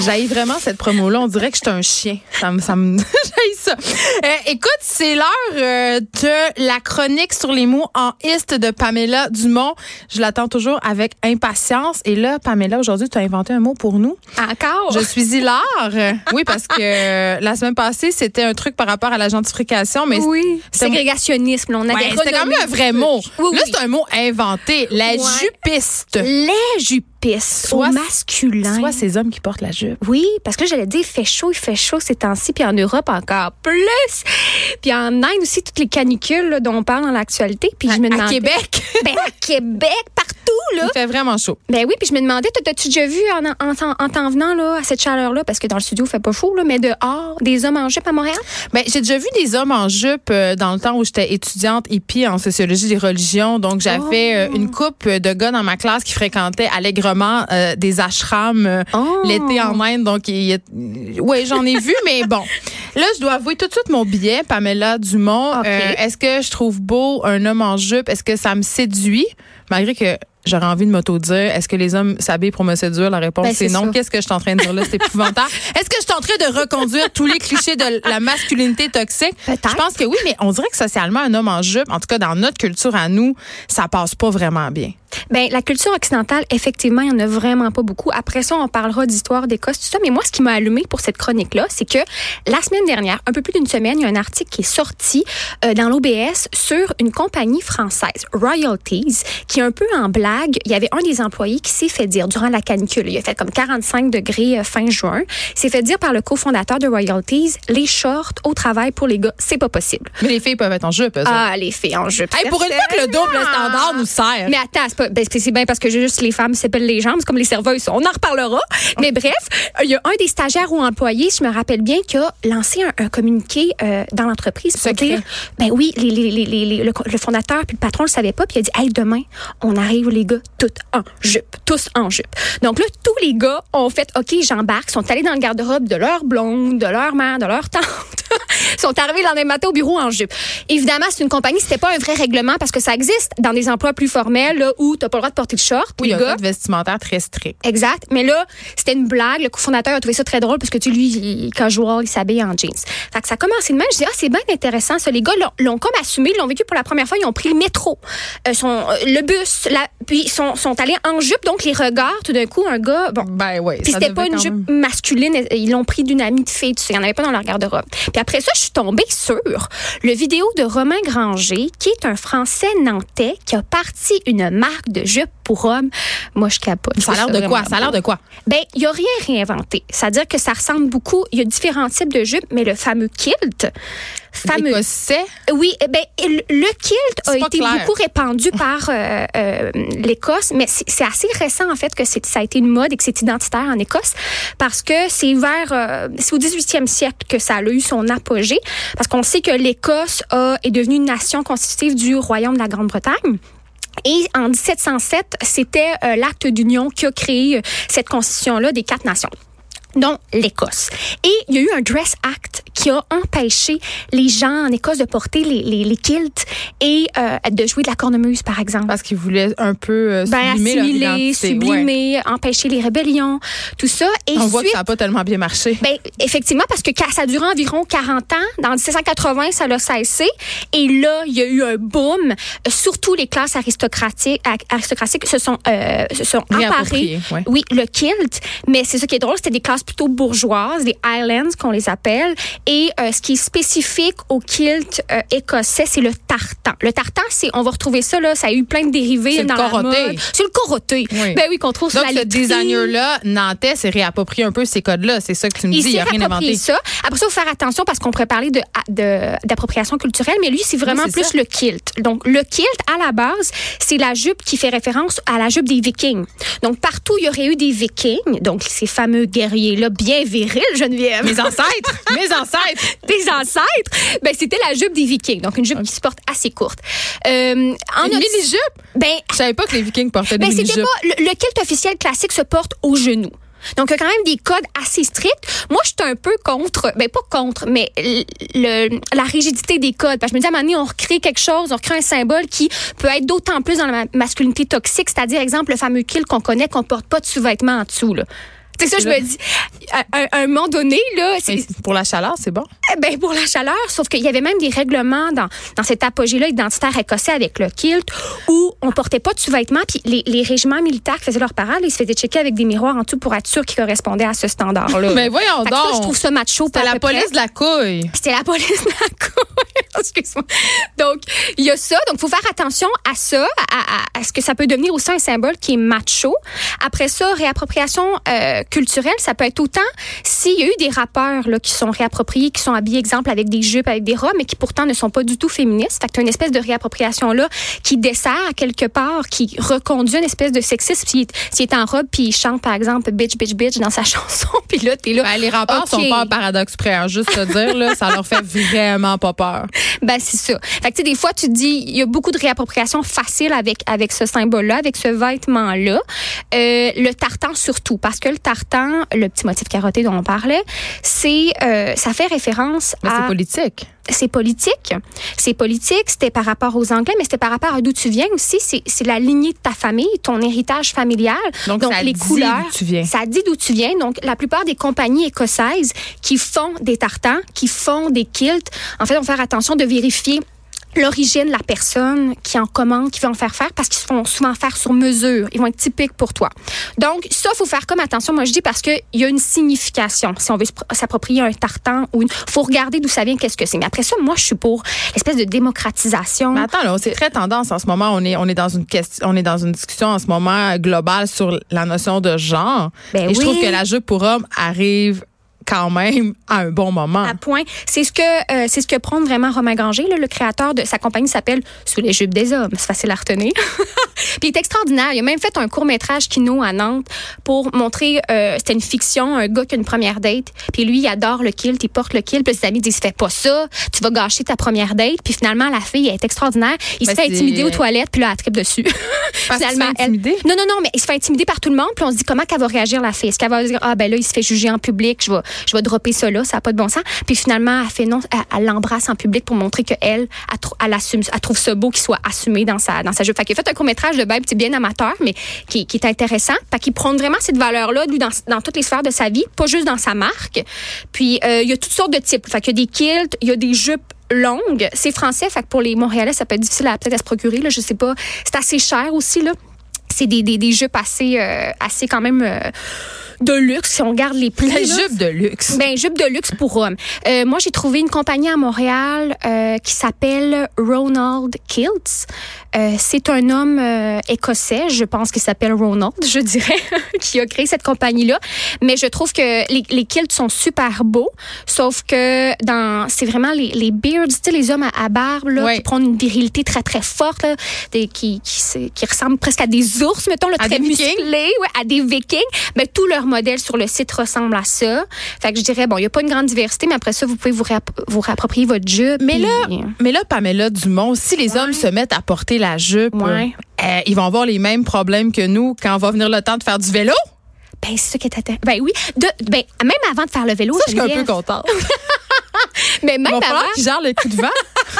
J'haïs vraiment cette promo-là. On dirait que je suis un chien. Ça me, ça me, ça. Euh, écoute, c'est l'heure euh, de la chronique sur les mots en iste de Pamela Dumont. Je l'attends toujours avec impatience. Et là, Pamela, aujourd'hui, tu as inventé un mot pour nous. Encore? Je suis hilar. Oui, parce que euh, la semaine passée, c'était un truc par rapport à la gentrification, mais Oui. Ségrégationnisme, on avait Ouais, c'était quand même un vrai mot. Oui, Là, c'est un mot inventé. La Ouais. jupiste. Les jupistes Soit- au masculin. Soit ces hommes qui portent la jupe. Oui, parce que là, j'allais dire, il fait chaud, il fait chaud ces temps-ci, puis en Europe encore plus. Puis en Inde aussi, toutes les canicules là, dont on parle dans l'actualité. Puis je me À demandais. Québec. Ben, à Québec, partout, là. Il fait vraiment chaud. Ben oui, puis je me demandais, t'as-tu déjà vu en, en, en, en t'en venant là, à cette chaleur-là, parce que dans le studio, il fait pas chaud, là, mais dehors, des hommes en jupe à Montréal? Ben, j'ai déjà vu des hommes en jupe euh, dans le temps où j'étais étudiante hippie en sociologie des religions. Donc, j'avais Oh. euh, une coupe de gars dans ma classe qui fréquentaient allègrement euh, des ashrams Oh. l'été en Inde. Donc, il ouais, j'en ai vu, mais bon. Là, je dois avouer tout de suite mon billet, Pamela Dumont. Euh, Est-ce que je trouve beau un homme en jupe? Est-ce que ça me séduit? Malgré que j'aurais envie de m'auto-dire, est-ce que les hommes s'habillent pour me séduire? La réponse, Ben, c'est non. Qu'est-ce que je suis en train de dire là? C'est épouvantable. Est-ce que je suis en train de reconduire tous les clichés de la masculinité toxique? Peut-être. Je pense que oui, mais on dirait que socialement, un homme en jupe, en tout cas dans notre culture à nous, ça passe pas vraiment bien. Ben, la culture occidentale, effectivement, il n'y en a vraiment pas beaucoup. Après ça, on parlera d'histoire d'Écosse, tout ça. Mais moi, ce qui m'a allumé pour cette chronique-là, c'est que la semaine dernière, un peu plus d'une semaine, il y a un article qui est sorti euh, dans l'OBS sur une compagnie française, Royalties, qui est un peu en blague. Il y avait un des employés qui s'est fait dire durant la canicule, il a fait comme 45 degrés euh, fin juin, s'est fait dire par le cofondateur de Royalties, les shorts au travail pour les gars, c'est pas possible. Mais les filles peuvent être en jupe. Ah, les filles en jupe. Hey, pour une fois que le double standard nous sert. Mais attends, pas- ben, c'est bien parce que juste les femmes s'appellent les jambes, c'est comme les serveuses. On en reparlera. Mais bref, il y a un des stagiaires ou employés, je me rappelle bien, qui a lancé un, un communiqué euh, dans l'entreprise pour dire, ben oui, les, les, les, le, le fondateur puis le patron le savait pas, puis il a dit, hey, demain, on arrive les gars tous en jupe, tous en jupe. Donc là, tous les gars ont fait, ok, j'embarque, sont allés dans le garde-robe de leur blonde, de leur mère, de leur tante. sont arrivés le lendemain matin au bureau en jupe. Évidemment, c'est une compagnie, c'était pas un vrai règlement parce que ça existe dans des emplois plus formels là, où t'as pas le droit de porter de short. Oui, il y les a un vestimentaire très strict. Exact. Mais là, c'était une blague. Le cofondateur a trouvé ça très drôle parce que tu lui, il casual, il s'habille en jeans. Fait que ça a commencé de même. Je dis, ah, c'est bien intéressant. Ça. Les gars l'ont- l'ont comme assumé, l'ont vécu pour la première fois. Ils ont pris le métro, euh, sont, euh, le bus, la, puis ils sont, sont allés en jupe. Donc, les regards, tout d'un coup, un gars, bon, Ben oui. puis c'était pas une jupe même. masculine, ils l'ont pris d'une amie de fille, tu sais, il n'y en avait pas dans leur garde-robe. Puis après ça, je suis tombée sur le vidéo de Romain Granger, qui est un Français nantais qui a parti une marque de jupe pour hommes. Moi, je capote. Ça a l'air de quoi? Ça a l'air de quoi? Ben, il n'y a rien réinventé. C'est-à-dire que ça ressemble beaucoup. Il y a différents types de jupes, mais le fameux kilt, fameux. Écossais? Oui, eh ben, le kilt a été clair. beaucoup répandu par euh, euh, l'Écosse, mais c'est assez récent en fait que ça a été une mode et que c'est identitaire en Écosse parce que c'est vers euh, c'est au 18e siècle que ça a eu son apogée parce qu'on sait que l'Écosse a- est devenue une nation constitutive du royaume de la Grande-Bretagne. Et en 1707, c'était euh, l'acte d'union qui a créé euh, cette constitution-là des quatre nations dont l'Écosse. Et il y a eu un Dress Act qui a empêché les gens en Écosse de porter les, les, les kilts et euh, de jouer de la cornemuse, par exemple. Parce qu'ils voulaient un peu euh, Ben, sublimer assimiler. Ouais. sublimer, empêcher les rébellions, tout ça. Et On voit que ça n'a pas tellement bien marché. ben, effectivement, parce que ça a duré environ 40 ans. Dans 1780, ça l'a cessé. Et là, il y a eu un boom. Surtout les classes aristocratiques, aristocratiques se sont, euh, se sont emparées. Ouais. Oui, le kilt. Mais c'est ça qui est drôle, c'était des classes plutôt bourgeoises, des Highlands qu'on les appelle. Et euh, ce qui est spécifique au kilt euh, écossais, c'est le tartan. Le tartan, c'est, on va retrouver ça là, ça a eu plein de dérivés C'est le dans la mode. C'est le coroté. Oui. Ben oui, qu'on trouve sur Donc, la ce designer-là, Nantais, s'est réapproprié un peu ces codes-là. C'est ça que tu me dis. Il a rien inventé. ça. Après ça, faut faire attention parce qu'on pourrait parler de, de- d'appropriation culturelle, mais lui, c'est vraiment Oui, plus ça. le kilt. Donc, le kilt, à la base, c'est la jupe qui fait référence à la jupe des Vikings. Donc, partout, il y aurait eu des Vikings, donc ces fameux guerriers-là bien virils, Geneviève. Mes ancêtres! mes ancêtres! des ancêtres, ben c'était la jupe des Vikings, donc une jupe qui se porte assez courte. Euh, en Une mini-jupe? ben Je savais pas que les Vikings portaient ben, des c'était mini-jupes. pas le, le kilt officiel classique se porte au genou. Donc, il y a quand même des codes assez stricts. Moi, je suis un peu contre, ben pas contre, mais le, la rigidité des codes. Parce que je me dis, à un moment donné, on recrée quelque chose, on recrée un symbole qui peut être d'autant plus dans la masculinité toxique, c'est-à-dire, exemple, le fameux kill qu'on connaît, qu'on porte pas de sous-vêtements en dessous. Là. C'est ça, je me dis. À, un moment donné, là. Pour la chaleur, c'est bon? Eh ben, pour la chaleur, sauf qu'il y avait même des règlements dans, dans cet apogée-là identitaire écossais avec le kilt où on portait pas de sous-vêtements. Puis les, les, régiments militaires qui faisaient leur parade, ils se faisaient checker avec des miroirs en tout pour être sûr qu'ils correspondaient à ce standard-là. Mais voyons donc. je trouve ça macho. C'était la police de la couille. C'était la police de la couille. Excuse-moi. Donc, il y a ça. Donc, il faut faire attention à ça, à, à, ce que ça peut devenir aussi un symbole qui est macho. Après ça, réappropriation euh, culturelle, ça peut être autant s'il y a eu des rappeurs là, qui sont réappropriés, qui sont habillés, exemple, avec des jupes, avec des robes, mais qui pourtant ne sont pas du tout féministes. Fait que tu as une espèce de réappropriation là qui dessert quelque part, qui reconduit une espèce de sexisme. S'il est, est, en robe, puis il chante, par exemple, bitch, bitch, bitch dans sa chanson, puis là, t'es là. Ben, les rappeurs sont pas un paradoxe près, hein, juste te dire, là, ça leur fait vraiment pas peur. Ben, c'est ça. Fait que, des fois, tu te dis, il y a beaucoup de réappropriation facile avec, avec ce symbole-là, avec ce vêtement-là. Euh, le tartan surtout, parce que le tartan, le petit motif carotté dont on parlait, c'est, euh, ça fait référence mais à. C'est politique c'est politique. C'est politique, c'était par rapport aux Anglais, mais c'était par rapport à d'où tu viens aussi. C'est la lignée de ta famille, ton héritage familial. Donc, ça les dit couleurs. D'où tu viens. Ça dit d'où tu viens. Donc, la plupart des compagnies écossaises qui font des tartans, qui font des kilts, en fait, on faire attention de vérifier l'origine, la personne qui en commande, qui veut en faire faire, parce qu'ils se font souvent faire sur mesure. Ils vont être typiques pour toi. Donc, ça, faut faire comme attention. Moi, je dis parce qu'il y a une signification. Si on veut s'approprier un tartan ou une, faut regarder d'où ça vient, qu'est-ce que c'est. Mais après ça, moi, je suis pour l'espèce de démocratisation. Mais attends, là, c'est très tendance en ce moment. On est, on est dans une question, on est dans une discussion en ce moment globale sur la notion de genre. Ben Et je trouve que la jupe pour homme arrive quand même à un bon moment. À point. C'est ce que euh, c'est ce que prend vraiment Romain Granger, le créateur de sa compagnie s'appelle Sous les jupes des hommes. C'est facile à retenir. Puis il est extraordinaire. Il a même fait un court métrage kino à Nantes pour montrer euh, c'était une fiction, un gars qui a une première date. Puis lui, il adore le kilt, il porte le kilt. Puis ses amis disent fais pas ça, tu vas gâcher ta première date. Puis finalement, la fille elle est extraordinaire. Il se fait intimider aux toilettes, puis là, elle tripe dessus. finalement, elle... Non, non, non, mais il se fait intimider par tout le monde. Puis on se dit comment qu'elle va réagir la fille? Est-ce qu'elle va dire ah ben là, il se fait juger en public, je vais je vais dropper ça là, ça n'a pas de bon sens. Puis finalement, elle fait non, elle, l'embrasse en public pour montrer qu'elle, elle, elle, assume, elle trouve ça beau qu'il soit assumé dans sa, dans sa jeu. Fait qu'il a fait un court-métrage de petit bien amateur, mais qui, est intéressant. Fait qu'il prend vraiment cette valeur-là, lui, dans, toutes les sphères de sa vie, pas juste dans sa marque. Puis, euh, il y a toutes sortes de types. Fait qu'il y a des kilts, il y a des jupes longues. C'est français, fait que pour les Montréalais, ça peut être difficile à se procurer, je sais pas. C'est assez cher aussi, là. C'est des, des, des jupes assez, euh, assez quand même... Euh, de luxe, si on regarde les prix. jupe de luxe. Ben, jupe de luxe pour hommes. Euh, moi, j'ai trouvé une compagnie à Montréal euh, qui s'appelle Ronald Kilts. Euh, c'est un homme euh, écossais, je pense qu'il s'appelle Ronald, je dirais, qui a créé cette compagnie-là. Mais je trouve que les, les kilts sont super beaux, sauf que dans c'est vraiment les, les beards, tu sais, les hommes à, barbe, là, qui prennent une virilité très, très forte, là, des, qui, qui, qui ressemblent presque à des ours, mettons, le très musclés, ouais, à des vikings. Mais tout leur modèle sur le site ressemble à ça. Fait que je dirais, bon, il n'y a pas une grande diversité, mais après ça, vous pouvez vous, vous réapproprier votre jupe. Mais là, mais là, Pamela Dumont, si les hommes se mettent à porter la jupe, euh, ils vont avoir les mêmes problèmes que nous quand va venir le temps de faire du vélo? Ben, c'est ça qui est intéressant. Ben oui. De, ben, même avant de faire le vélo, ça, je suis un peu contente. mais même avant. Qui gère le coup de vent.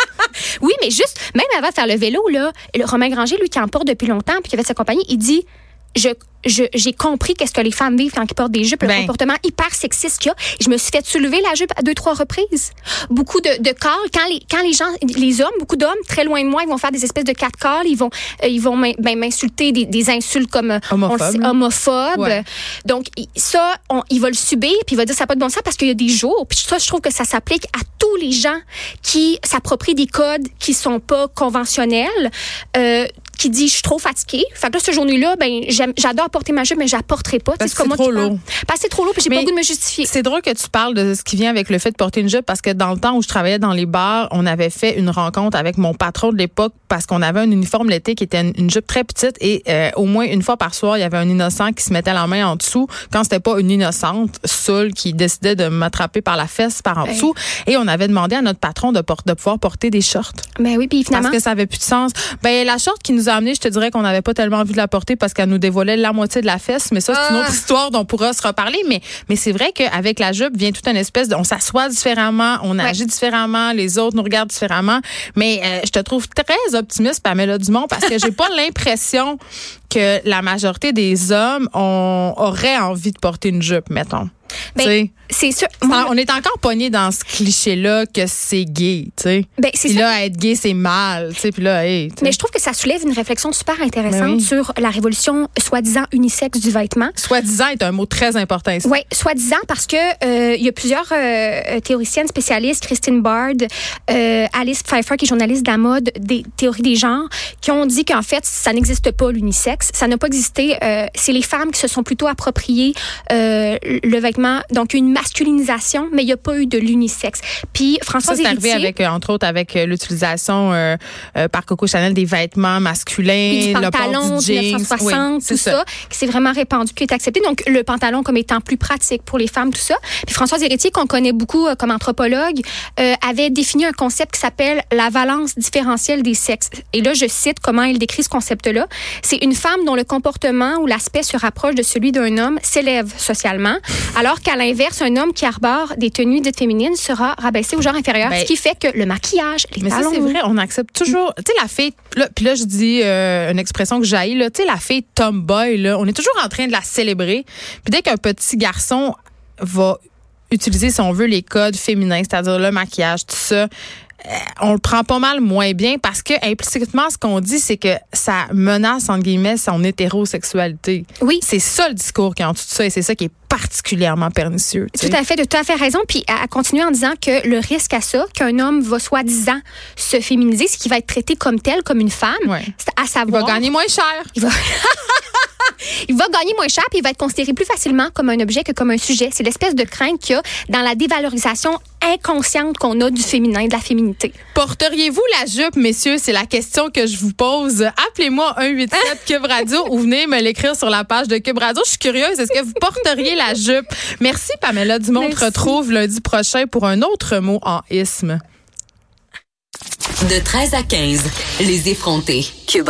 oui, mais juste, même avant de faire le vélo, là, le Romain Granger, lui, qui en porte depuis longtemps, puis qui avait sa compagnie, il dit je j'ai compris qu'est-ce que les femmes vivent quand ils portent des jupes, le ben. comportement hyper sexiste qu'il y a. Je me suis fait soulever la jupe à deux, trois reprises. Beaucoup de, de calls. Quand les, quand les gens, les hommes, beaucoup d'hommes, très loin de moi, ils vont faire des espèces de quatre calls. Ils vont, euh, ils vont ben, m'insulter des, des, insultes comme euh, homophobe. homophobe. Donc, ça, on, il va le subir, puis il va dire ça n'a pas de bon sens parce qu'il y a des jours. Puis ça, je trouve que ça s'applique à tous les gens qui s'approprient des codes qui sont pas conventionnels. Euh, qui dit je suis trop fatiguée. Fait que là, cette journée-là, ben, j'adore porter ma jupe, mais j'apporterai pas. Parce que c'est trop lourd. Parce que c'est trop lourd, puis j'ai pas le goût de me justifier. C'est drôle que tu parles de ce qui vient avec le fait de porter une jupe, parce que dans le temps où je travaillais dans les bars, on avait fait une rencontre avec mon patron de l'époque parce qu'on avait un uniforme l'été qui était une, jupe très petite et euh, au moins une fois par soir, il y avait un innocent qui se mettait la main en dessous quand c'était pas une innocente seule qui décidait de m'attraper par la fesse par en dessous. Et on avait demandé à notre patron de, de pouvoir porter des shorts. Ben oui, puis finalement. Parce que ça avait plus de sens. Ben la short qui nous nous a amené, je te dirais qu'on n'avait pas tellement envie de la porter parce qu'elle nous dévoilait la moitié de la fesse. Mais ça, c'est une Ah. autre histoire dont on pourra se reparler. Mais, mais c'est vrai qu'avec la jupe vient toute une espèce de, on s'assoit différemment, on agit différemment, les autres nous regardent différemment. Mais euh, je te trouve très optimiste, Pamela Dumont, parce que j'ai pas l'impression que la majorité des hommes ont, auraient envie de porter une jupe, mettons. Ben. C'est sûr. Moi, on est encore pogné dans ce cliché-là que c'est gay, tu sais. ben, c'est Puis ça. là, être gay, c'est mal, tu sais. Puis là, hey. Mais je trouve que ça soulève une réflexion super intéressante Ben oui. sur la révolution soi-disant unisexe du vêtement. Soi-disant est un mot très important ici. Oui, soi-disant parce que euh, il y a plusieurs euh, théoriciennes spécialistes, Christine Bard, euh, Alice Pfeiffer qui est journaliste de la mode, des théories des genres, qui ont dit qu'en fait ça n'existe pas l'unisexe, ça n'a pas existé. euh, c'est les femmes qui se sont plutôt appropriées euh, le vêtement, donc une masculinisation, mais il n'y a pas eu de l'unisexe. Puis Ça, Françoise c'est arrivé avec, euh, entre autres, avec euh, l'utilisation euh, euh, par Coco Chanel des vêtements masculins, puis du le pantalon du de jeans. 1960, Oui, tout c'est ça, qui s'est vraiment répandu, qui est accepté. Donc, le pantalon comme étant plus pratique pour les femmes, tout ça. Puis Françoise Héritier, qu'on connaît beaucoup comme anthropologue, avait défini un concept qui s'appelle la valence différentielle des sexes. Et là, je cite comment il décrit ce concept-là. C'est une femme dont le comportement ou l'aspect se rapproche de celui d'un homme s'élève socialement, alors qu'à l'inverse, un homme qui arbore des tenues dites féminines sera rabaissé au genre inférieur, Ben, ce qui fait que le maquillage, les Mais ça, talons c'est vrai, on accepte toujours. Tu sais, la fille, puis là, je dis euh, une expression que j'haïs, là. Tu sais, la fille tomboy, là, on est toujours en train de la célébrer. Puis dès qu'un petit garçon va utiliser, si on veut, les codes féminins, c'est-à-dire le maquillage, tout ça, on le prend pas mal moins bien parce que implicitement, ce qu'on dit, c'est que ça menace, entre guillemets, son hétérosexualité. Oui. C'est ça le discours qui est en dessous de ça et c'est ça qui est particulièrement pernicieux. Tout à fait, de tout à fait raison. Puis à, continuer en disant que le risque à ça, qu'un homme va soi-disant se féminiser, c'est qu'il va être traité comme tel, comme une femme. Ouais. C'est à Il savoir. va gagner moins cher. Il va... il va gagner moins cher puis il va être considéré plus facilement comme un objet que comme un sujet. C'est l'espèce de crainte qu'il y a dans la dévalorisation inconsciente qu'on a du féminin, de la féminité. Porteriez-vous la jupe, messieurs? C'est la question que je vous pose. Appelez-moi 187 Cube Radio ou venez me l'écrire sur la page de Cube Radio. Je suis curieuse. Est-ce que vous porteriez la jupe? Merci, Pamela Dumont. On te retrouve lundi prochain pour un autre mot en isme. De 13 à 15, les effrontés. Cube